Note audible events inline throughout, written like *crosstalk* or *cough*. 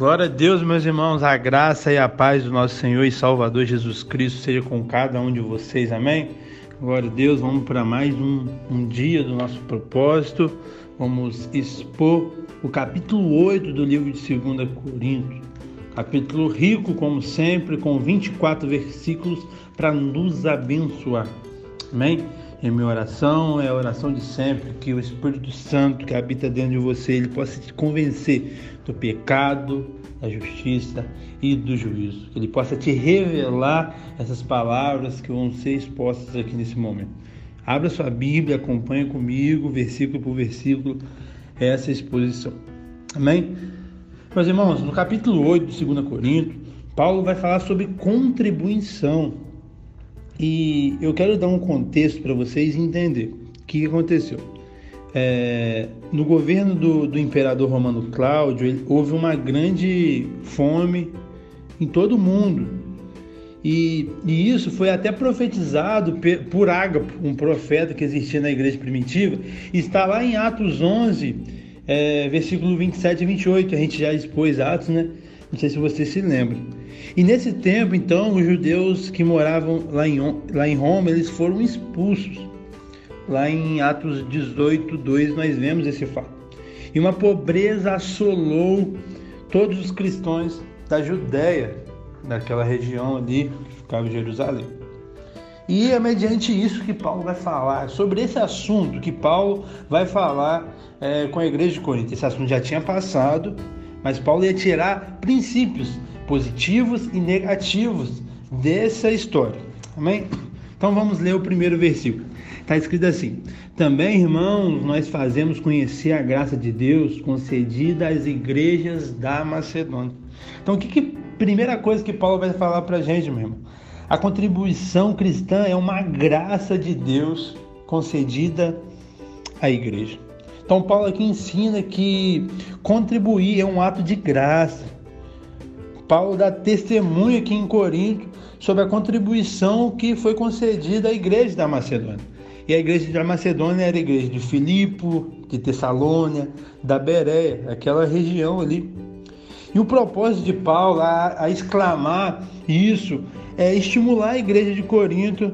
Glória a Deus, meus irmãos, a graça e a paz do nosso Senhor e Salvador Jesus Cristo seja com cada um de vocês, amém? Glória a Deus, vamos para mais um, um dia do nosso propósito. Vamos expor o capítulo 8 do livro de 2 Coríntios. Capítulo rico, como sempre, com 24 versículos para nos abençoar. Amém? E minha oração é a oração de sempre, que o Espírito Santo que habita dentro de você, ele possa te convencer do pecado, da justiça e do juízo. Que ele possa te revelar essas palavras que vão ser expostas aqui nesse momento. Abra sua Bíblia, acompanhe comigo, versículo por versículo, essa exposição. Amém? Meus irmãos, no capítulo 8 de 2 Coríntios, Paulo vai falar sobre contribuição. E eu quero dar um contexto para vocês entender o que aconteceu. É, no governo do, do, imperador romano Cláudio, ele, houve uma grande fome em todo o mundo. E, e, isso foi até profetizado por Ágapo, um profeta que existia na igreja primitiva. Está lá em Atos 11, é, versículo 27 e 28. A gente já expôs Atos, né? Não sei se vocês se lembram. E nesse tempo, então, os judeus que moravam lá em, lá em Roma, eles foram expulsos. Lá em Atos 18, 2, nós vemos esse fato. E uma pobreza assolou todos os cristãos da Judéia, daquela região ali que ficava em Jerusalém. E é mediante isso que Paulo vai falar, sobre esse assunto que Paulo vai falar é, com a igreja de Corinto. Esse assunto já tinha passado, mas Paulo ia tirar princípios positivos e negativos dessa história. Amém? Então vamos ler o primeiro versículo. Está escrito assim: Também, irmãos, nós fazemos conhecer a graça de Deus concedida às igrejas da Macedônia. Então, o que, que primeira coisa que Paulo vai falar para a gente, meu irmão? A contribuição cristã é uma graça de Deus concedida à igreja. Então, Paulo aqui ensina que contribuir é um ato de graça. Paulo dá testemunho aqui em Corinto sobre a contribuição que foi concedida à igreja da Macedônia. E a igreja da Macedônia era a igreja de Filipo, de Tessalônia, da Bereia, aquela região ali. E o propósito de Paulo a, a exclamar isso é estimular a igreja de Corinto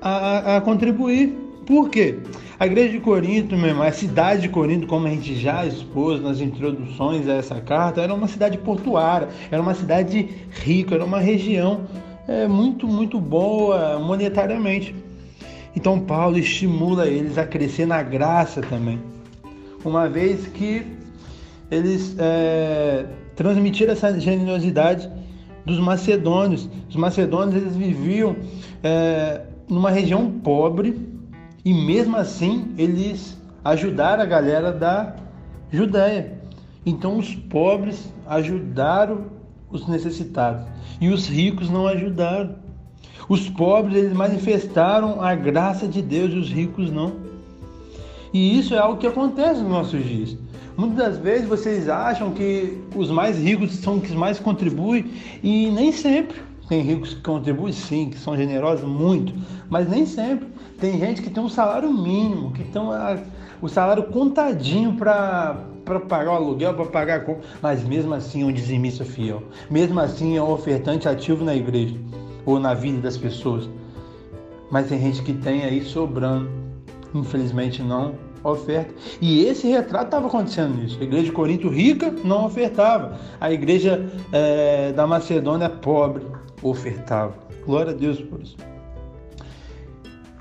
a, a, a contribuir. Por quê? A igreja de Corinto, mesmo, a cidade de Corinto, como a gente já expôs nas introduções a essa carta, era uma cidade portuária, era uma cidade rica, era uma região é, muito, muito boa monetariamente. Então Paulo estimula eles a crescer na graça também, uma vez que eles é, transmitiram essa generosidade dos macedônios. Os macedônios eles viviam é, numa região pobre e mesmo assim eles ajudaram a galera da Judéia. Então os pobres ajudaram os necessitados e os ricos não ajudaram. Os pobres eles manifestaram a graça de Deus e os ricos não. E isso é algo que acontece nos nossos dias. Muitas das vezes vocês acham que os mais ricos são os que mais contribuem e nem sempre. Tem ricos que contribuem sim, que são generosos muito, mas nem sempre. Tem gente que tem um salário mínimo, que tem o salário contadinho para para pagar o aluguel, para pagar a compra, mas mesmo assim é um dizimista fiel. Mesmo assim é um ofertante ativo na igreja ou na vida das pessoas. Mas tem gente que tem aí sobrando. Infelizmente não oferta. E esse retrato estava acontecendo nisso. A igreja de Corinto rica não ofertava. A igreja é, da Macedônia pobre ofertava. Glória a Deus por isso.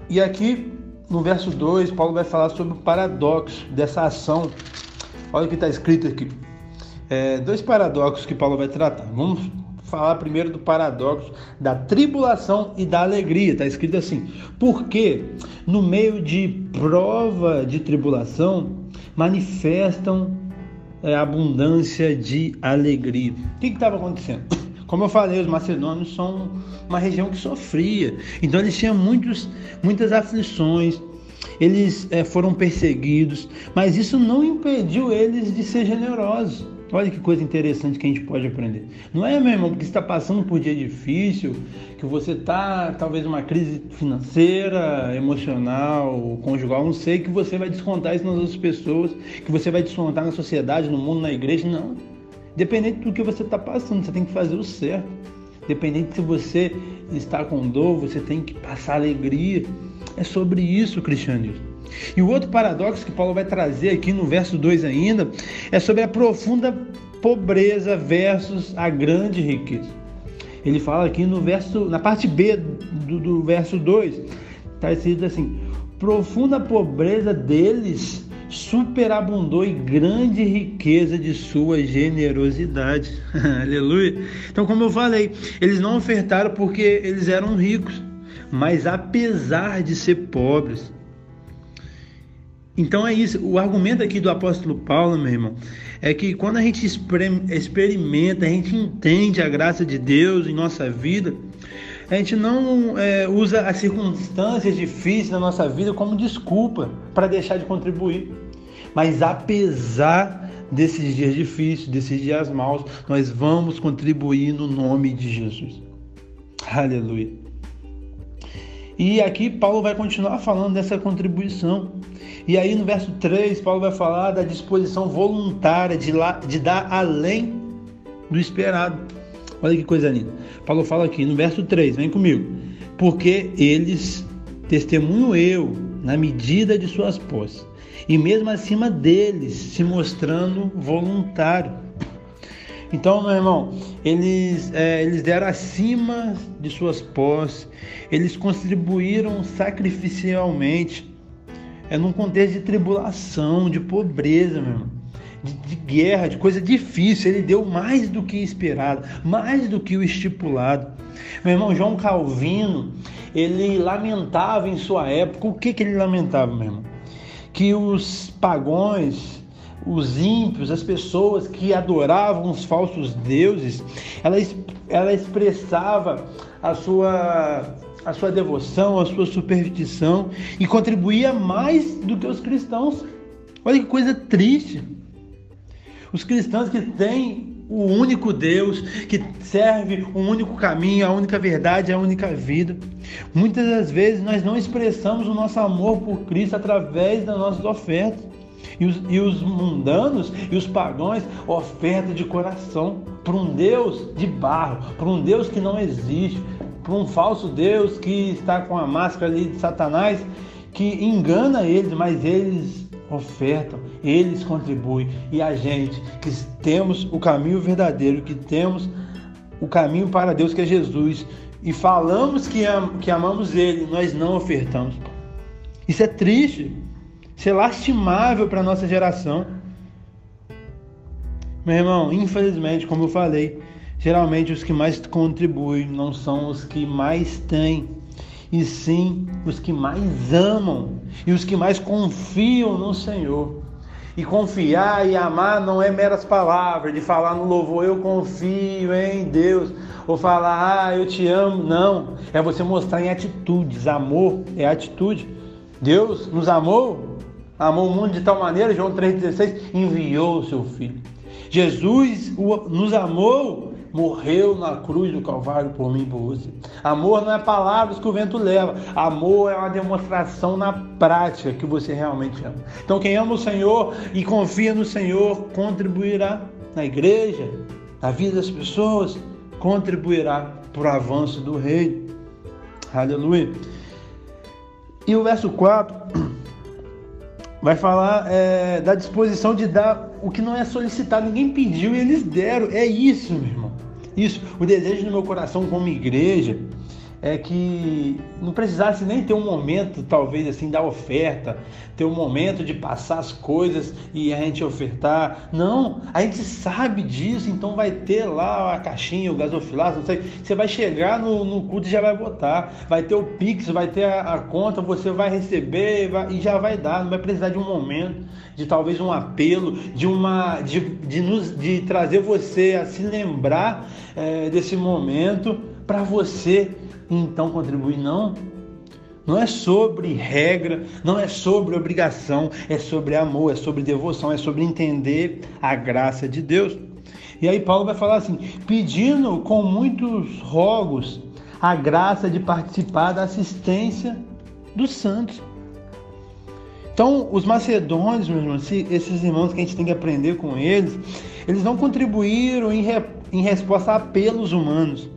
E aqui no verso 2, Paulo vai falar sobre o paradoxo dessa ação. Olha o que está escrito aqui. É, dois paradoxos que Paulo vai tratar. Vamos falar primeiro do paradoxo da tribulação e da alegria. Está escrito assim: porque no meio de prova de tribulação manifestam é, abundância de alegria. O que estava acontecendo? *clears throat* Como eu falei, os macedônios são uma região que sofria, então eles tinham muitos, muitas aflições, eles é, foram perseguidos, mas isso não impediu eles de ser generosos. Olha que coisa interessante que a gente pode aprender. Não é, meu irmão, porque você está passando por dia difícil, que você está talvez uma crise financeira, emocional, conjugal, não sei, que você vai descontar isso nas outras pessoas, que você vai descontar na sociedade, no mundo, na igreja. Não. Dependente do que você está passando, você tem que fazer o certo. Dependente se você está com dor, você tem que passar alegria. É sobre isso cristianismo. E o outro paradoxo que Paulo vai trazer aqui no verso 2 ainda é sobre a profunda pobreza versus a grande riqueza. Ele fala aqui no verso, na parte B do, do verso 2, está escrito assim: profunda pobreza deles superabundou em grande riqueza de sua generosidade. *laughs* Aleluia. Então, como eu falei, eles não ofertaram porque eles eram ricos, mas apesar de ser pobres. Então é isso. O argumento aqui do apóstolo Paulo, meu irmão, é que quando a gente experimenta, a gente entende a graça de Deus em nossa vida, a gente não é, usa as circunstâncias difíceis na nossa vida como desculpa para deixar de contribuir. Mas apesar desses dias difíceis, desses dias maus, nós vamos contribuir no nome de Jesus. Aleluia. E aqui Paulo vai continuar falando dessa contribuição. E aí no verso 3, Paulo vai falar da disposição voluntária de, lá, de dar além do esperado. Olha que coisa linda. Paulo fala aqui no verso 3, vem comigo. Porque eles, testemunho eu, na medida de suas posses, e mesmo acima deles, se mostrando voluntário. Então, meu irmão, eles, é, eles deram acima de suas posses, eles contribuíram sacrificialmente, é num contexto de tribulação, de pobreza, meu irmão de, de, guerra, de coisa difícil. Ele deu mais do que esperado, mais do que o estipulado. Meu irmão João Calvino, ele lamentava em sua época. O que, que ele lamentava, meu irmão? Que os pagões, os ímpios, as pessoas que adoravam os falsos deuses, ela, ela expressava a sua a sua devoção, a sua superstição e contribuía mais do que os cristãos. Olha que coisa triste. Os cristãos que têm o único Deus, que serve o único caminho, a única verdade, a única vida. Muitas das vezes nós não expressamos o nosso amor por Cristo através das nossas ofertas. E os, e os mundanos e os pagãos oferta de coração para um Deus de barro, para um Deus que não existe, para um falso Deus que está com a máscara ali de Satanás, que engana eles, mas eles ofertam, eles contribuem. E a gente que temos o caminho verdadeiro, que temos o caminho para Deus, que é Jesus, e falamos que, am que amamos Ele, nós não ofertamos. Isso é triste, isso é lastimável para a nossa geração. Meu irmão, infelizmente, como eu falei, geralmente os que mais contribuem não são os que mais têm e sim os que mais amam e os que mais confiam no Senhor. E confiar e amar não é meras palavras, de falar no louvor, eu confio em Deus, ou falar, ah, eu te amo. Não, é você mostrar em atitudes. Amor é atitude. Deus nos amou, amou o mundo de tal maneira, João 3,16, enviou o seu filho. Jesus nos amou morreu na cruz do Calvário por mim e por você. Amor não é palavras que o vento leva, amor é uma demonstração na prática que você realmente ama. Então, quem ama o Senhor e confia no Senhor contribuirá na igreja, na vida das pessoas, contribuirá para o avanço do reino. Aleluia. E o verso 4 vai falar é, da disposição de dar o que não é solicitado, ninguém pediu e eles deram. É isso, meu irmão. Isso, o desejo do meu coração como igreja é que não precisasse nem ter um momento, talvez assim, da oferta, ter um momento de passar as coisas e a gente ofertar. Não, a gente sabe disso, então vai ter lá a caixinha, o gasofilaço, não sei. Você vai chegar no, no culto e já vai botar. Vai ter o Pix, vai ter a, a conta, você vai receber vai, e já vai dar. Não vai precisar de um momento, de talvez um apelo, de uma. de, de, nos, de trazer você a se lembrar é, desse momento para você então contribuir. Não. Não é sobre regra, não é sobre obrigação, é sobre amor, é sobre devoção, é sobre entender a graça de Deus. E aí Paulo vai falar assim: pedindo com muitos rogos a graça de participar da assistência dos santos. Então, os macedônios, meus irmãos, esses irmãos que a gente tem que aprender com eles, eles não contribuíram em, re, em resposta a apelos humanos,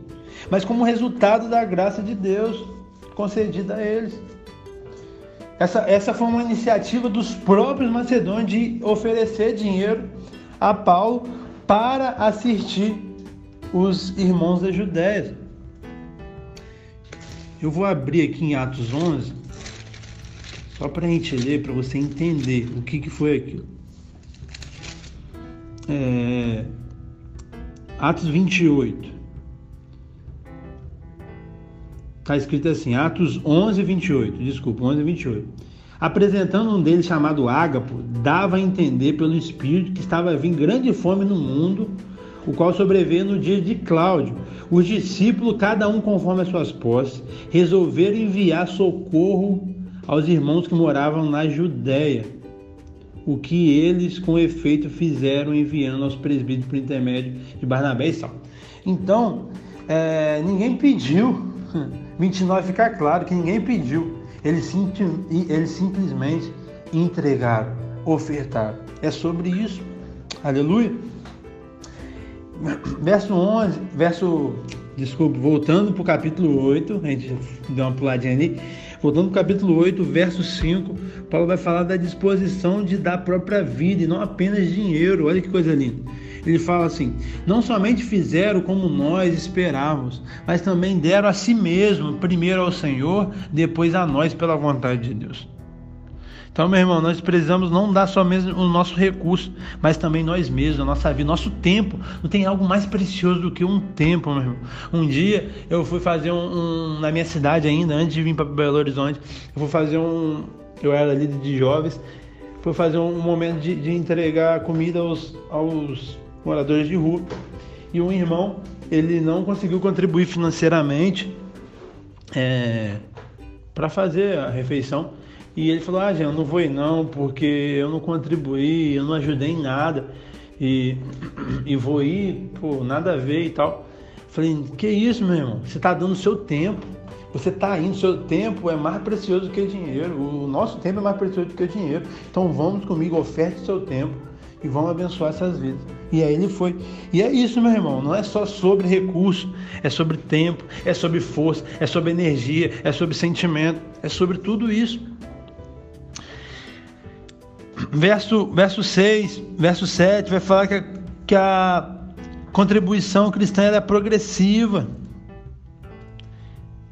mas como resultado da graça de Deus concedida a eles. Essa, essa foi uma iniciativa dos próprios macedônios de oferecer dinheiro a Paulo para assistir os irmãos da Judéia. Eu vou abrir aqui em Atos 11, só para a gente ler, para você entender o que, que foi aquilo. É, Atos 28. Está escrito assim, Atos 11, 28. Desculpa, 11, 28. Apresentando um deles chamado Ágapo, dava a entender pelo Espírito que estava vindo grande fome no mundo, o qual sobreveio no dia de Cláudio. Os discípulos, cada um conforme as suas posses, resolveram enviar socorro aos irmãos que moravam na Judéia, o que eles com efeito fizeram enviando aos presbíteros por intermédio de Barnabé e Saulo. Então, é, ninguém pediu, *laughs* 29 fica claro que ninguém pediu, eles, eles simplesmente entregaram, ofertaram. É sobre isso. Aleluia. Verso 11, verso, desculpe, voltando para o capítulo 8, a gente deu uma puladinha ali. Voltando para o capítulo 8, verso 5, Paulo vai falar da disposição de dar a própria vida e não apenas dinheiro. Olha que coisa linda. Ele fala assim: não somente fizeram como nós esperávamos, mas também deram a si mesmo, primeiro ao Senhor, depois a nós pela vontade de Deus. Então, meu irmão, nós precisamos não dar só mesmo o nosso recurso, mas também nós mesmos, a nossa vida, nosso tempo. Não tem algo mais precioso do que um tempo, meu irmão. Um dia eu fui fazer um, um na minha cidade ainda, antes de vir para Belo Horizonte, eu fui fazer um. Eu era líder de jovens, fui fazer um momento de, de entregar comida aos, aos moradores de rua. E um irmão, ele não conseguiu contribuir financeiramente é, para fazer a refeição. E ele falou: Ah, gente, eu não vou ir não, porque eu não contribuí, eu não ajudei em nada. E, *clears throat* e vou ir, pô, nada a ver e tal. Falei: Que isso, meu irmão? Você está dando seu tempo. Você está indo, seu tempo é mais precioso do que dinheiro. O nosso tempo é mais precioso do que dinheiro. Então vamos comigo, oferte seu tempo e vamos abençoar essas vidas. E aí ele foi. E é isso, meu irmão. Não é só sobre recurso, é sobre tempo, é sobre força, é sobre energia, é sobre sentimento, é sobre tudo isso. Verso, verso 6, verso 7 vai falar que a, que a contribuição cristã é progressiva.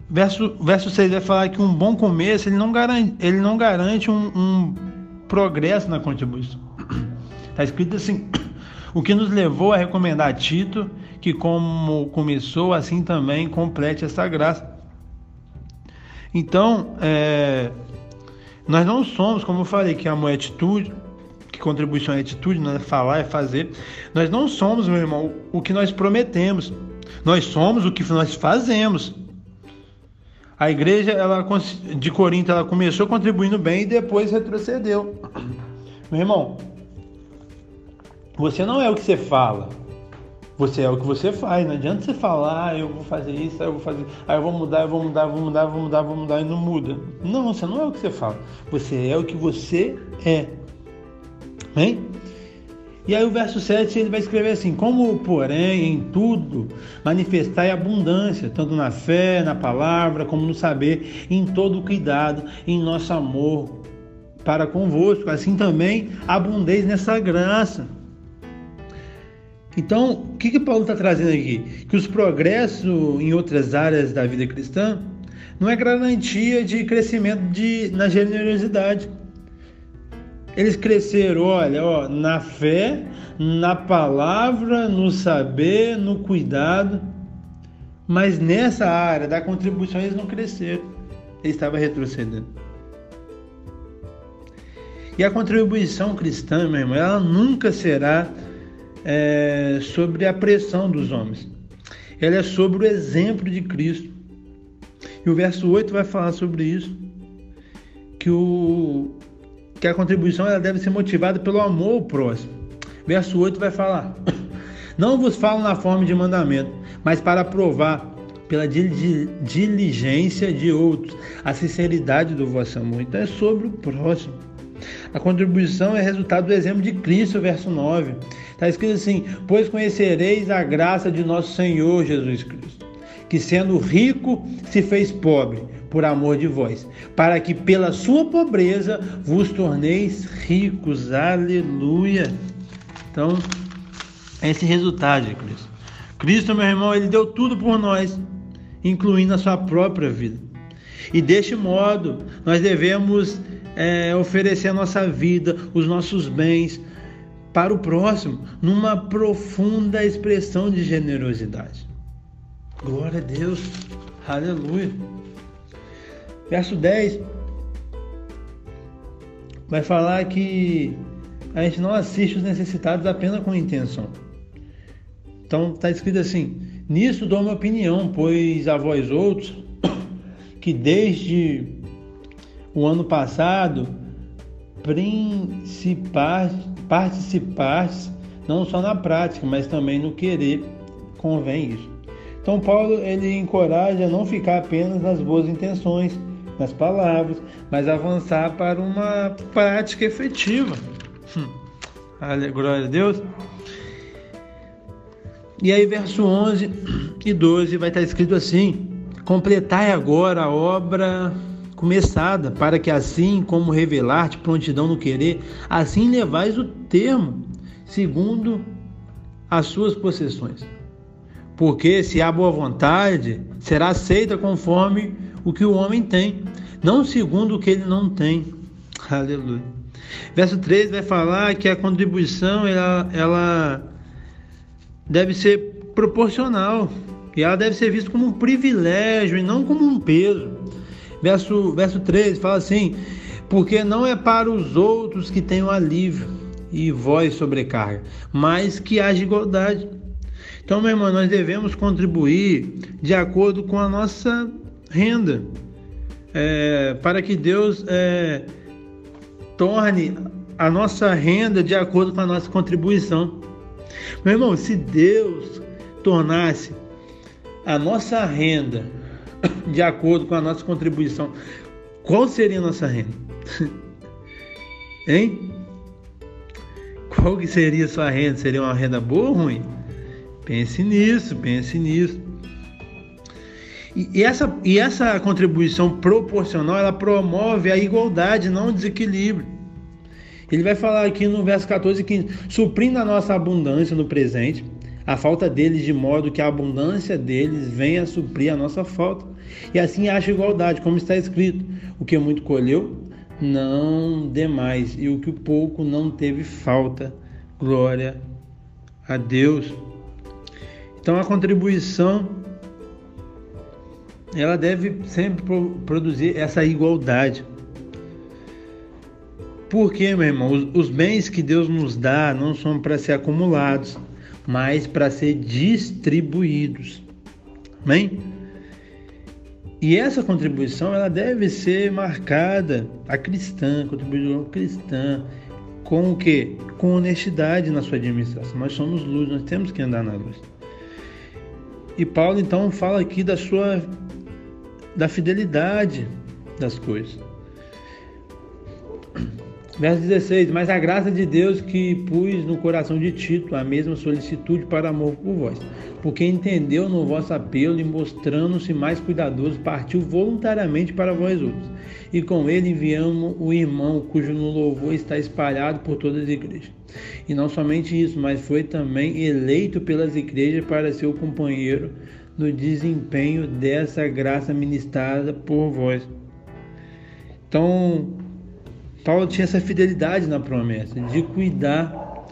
Verso, verso 6 vai falar que um bom começo ele não garante, ele não garante um, um progresso na contribuição. Está escrito assim: *coughs* o que nos levou a recomendar a Tito que, como começou, assim também complete essa graça. Então, é, nós não somos, como eu falei, que amor é atitude, que contribuição é atitude, não é falar, é fazer. Nós não somos, meu irmão, o que nós prometemos. Nós somos o que nós fazemos. A igreja ela, de Corinto ela começou contribuindo bem e depois retrocedeu. Meu irmão, você não é o que você fala. Você é o que você faz. Não adianta você falar, ah, eu vou fazer isso, eu vou fazer, ah, eu vou mudar, eu vou mudar, eu vou mudar, eu vou mudar, eu vou mudar e não muda. Não, você não é o que você fala. Você é o que você é. Amém? E aí o verso 7 ele vai escrever assim: Como, porém, em tudo manifestai abundância, tanto na fé, na palavra, como no saber, em todo cuidado, em nosso amor para convosco, assim também abundeis nessa graça. Então, o que, que Paulo está trazendo aqui? Que os progressos em outras áreas da vida cristã não é garantia de crescimento de, na generosidade. Eles cresceram, olha, ó, na fé, na palavra, no saber, no cuidado, mas nessa área da contribuição eles não cresceram, eles estavam retrocedendo. E a contribuição cristã, meu irmão, ela nunca será é, sobre a pressão dos homens. Ela é sobre o exemplo de Cristo. E o verso 8 vai falar sobre isso. Que, o, que a contribuição ela deve ser motivada pelo amor ao próximo. Verso 8 vai falar: *coughs* Não vos falo na forma de mandamento, mas para provar pela diligência de outros a sinceridade do vosso amor. Então é sobre o próximo. A contribuição é resultado do exemplo de Cristo, verso 9. Está escrito assim: Pois conhecereis a graça de nosso Senhor Jesus Cristo, que sendo rico se fez pobre por amor de vós, para que pela sua pobreza vos torneis ricos. Aleluia. Então, esse resultado de Cristo. Cristo, meu irmão, ele deu tudo por nós, incluindo a sua própria vida. E deste modo, nós devemos é, oferecer a nossa vida, os nossos bens para o próximo, numa profunda expressão de generosidade. Glória a Deus, aleluia. Verso 10 vai falar que a gente não assiste os necessitados apenas com intenção. Então está escrito assim: Nisso dou minha opinião, pois a vós outros, *coughs* que desde o ano passado participaste não só na prática, mas também no querer, convém isso. Então Paulo ele encoraja a não ficar apenas nas boas intenções, nas palavras, mas avançar para uma prática efetiva. Hum. Glória a Deus. E aí, verso 11 e 12 vai estar escrito assim: Completai agora a obra começada, para que assim como revelar-te prontidão no querer, assim levais o termo, segundo as suas possessões. Porque se há boa vontade, será aceita conforme o que o homem tem, não segundo o que ele não tem. *laughs* Aleluia. Verso 3 vai falar que a contribuição ela, ela deve ser proporcional e ela deve ser vista como um privilégio e não como um peso. Verso, verso 3 fala assim: Porque não é para os outros que tenham alívio e vós sobrecarga, mas que haja igualdade. Então, meu irmão, nós devemos contribuir de acordo com a nossa renda, é, para que Deus é, torne a nossa renda de acordo com a nossa contribuição. Meu irmão, se Deus tornasse a nossa renda de acordo com a nossa contribuição, qual seria a nossa renda? hein? Qual que seria a sua renda? Seria uma renda boa ou ruim? Pense nisso, pense nisso. E, essa, e essa contribuição proporcional, ela promove a igualdade, não o desequilíbrio. Ele vai falar aqui no verso 14 e 15: suprindo a nossa abundância no presente, a falta deles, de modo que a abundância deles venha a suprir a nossa falta. E assim acha igualdade, como está escrito: o que muito colheu, não demais, e o que pouco não teve falta. Glória a Deus. Então a contribuição ela deve sempre produzir essa igualdade. Porque, meu irmão, os, os bens que Deus nos dá não são para ser acumulados, mas para ser distribuídos. Amém? E essa contribuição ela deve ser marcada a cristã, contribuição cristã, com o que? Com honestidade na sua administração. Nós somos luz, nós temos que andar na luz. E Paulo então fala aqui da sua da fidelidade das coisas. Verso 16: Mas a graça de Deus que pus no coração de Tito a mesma solicitude para amor por vós, porque entendeu no vosso apelo e mostrando-se mais cuidadoso, partiu voluntariamente para vós outros. E com ele enviamos o irmão, cujo no louvor está espalhado por todas as igrejas. E não somente isso, mas foi também eleito pelas igrejas para ser o companheiro no desempenho dessa graça ministrada por vós. Então, Paulo tinha essa fidelidade na promessa de cuidar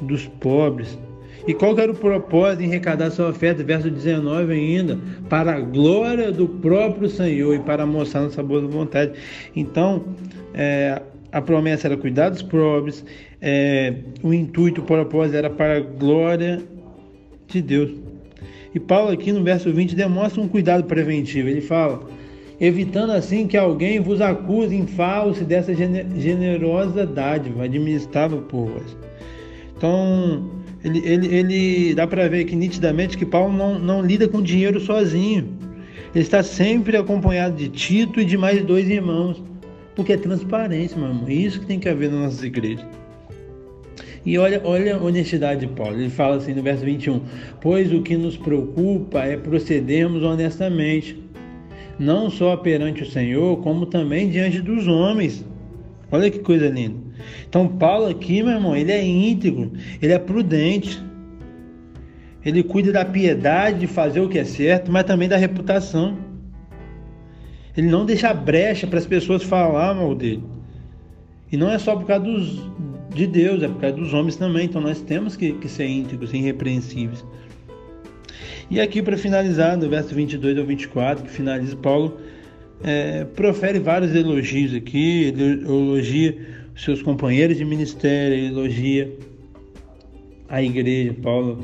dos pobres. E qual era o propósito em arrecadar sua oferta? Verso 19 ainda, para a glória do próprio Senhor e para mostrar nossa boa vontade. Então, é, a promessa era cuidar dos pobres, é, o intuito, o propósito era para a glória de Deus. E Paulo aqui no verso 20 demonstra um cuidado preventivo. Ele fala: evitando assim que alguém vos acuse em falso dessa generosa dádiva administrada por vós. Então, ele, ele, ele dá para ver aqui nitidamente que Paulo não, não lida com dinheiro sozinho. Ele está sempre acompanhado de Tito e de mais dois irmãos, Porque é transparência, meu irmão. É isso que tem que haver nas nossas igrejas. E olha, olha a honestidade de Paulo. Ele fala assim no verso 21: Pois o que nos preocupa é procedermos honestamente, não só perante o Senhor, como também diante dos homens. Olha que coisa linda. Então, Paulo aqui, meu irmão, ele é íntegro, ele é prudente, ele cuida da piedade de fazer o que é certo, mas também da reputação. Ele não deixa brecha para as pessoas falar mal dele. E não é só por causa dos, de Deus, é por causa dos homens também. Então nós temos que, que ser íntegros, irrepreensíveis. E aqui para finalizar, no verso 22 ao 24, que finaliza Paulo, é, profere vários elogios aqui, ele elogia os seus companheiros de ministério, elogia a igreja. Paulo,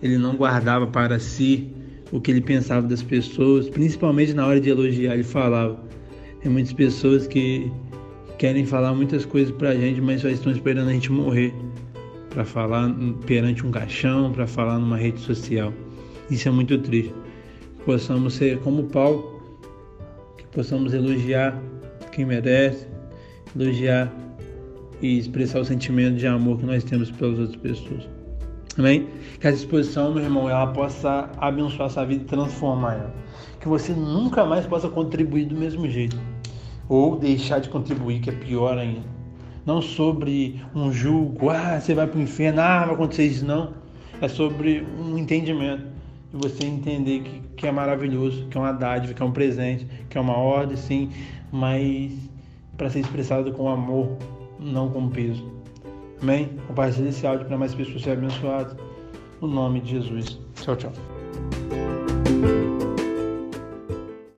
ele não guardava para si o que ele pensava das pessoas, principalmente na hora de elogiar, ele falava. Tem muitas pessoas que querem falar muitas coisas para a gente, mas só estão esperando a gente morrer para falar perante um caixão, para falar numa rede social. Isso é muito triste. Que possamos ser como Paulo, que possamos elogiar quem merece, elogiar e expressar o sentimento de amor que nós temos pelas outras pessoas. Amém? Que essa exposição, meu irmão, ela possa abençoar sua vida e transformar ela. Que você nunca mais possa contribuir do mesmo jeito ou deixar de contribuir, que é pior ainda. Não sobre um julgo, ah, você vai para o inferno, ah, vai acontecer isso, não. É sobre um entendimento. E você entender que, que é maravilhoso, que é uma dádiva, que é um presente, que é uma ordem, sim, mas para ser expressado com amor, não com peso. Amém? Compartilhe esse áudio para mais pessoas serem abençoadas. No nome de Jesus. Tchau, tchau.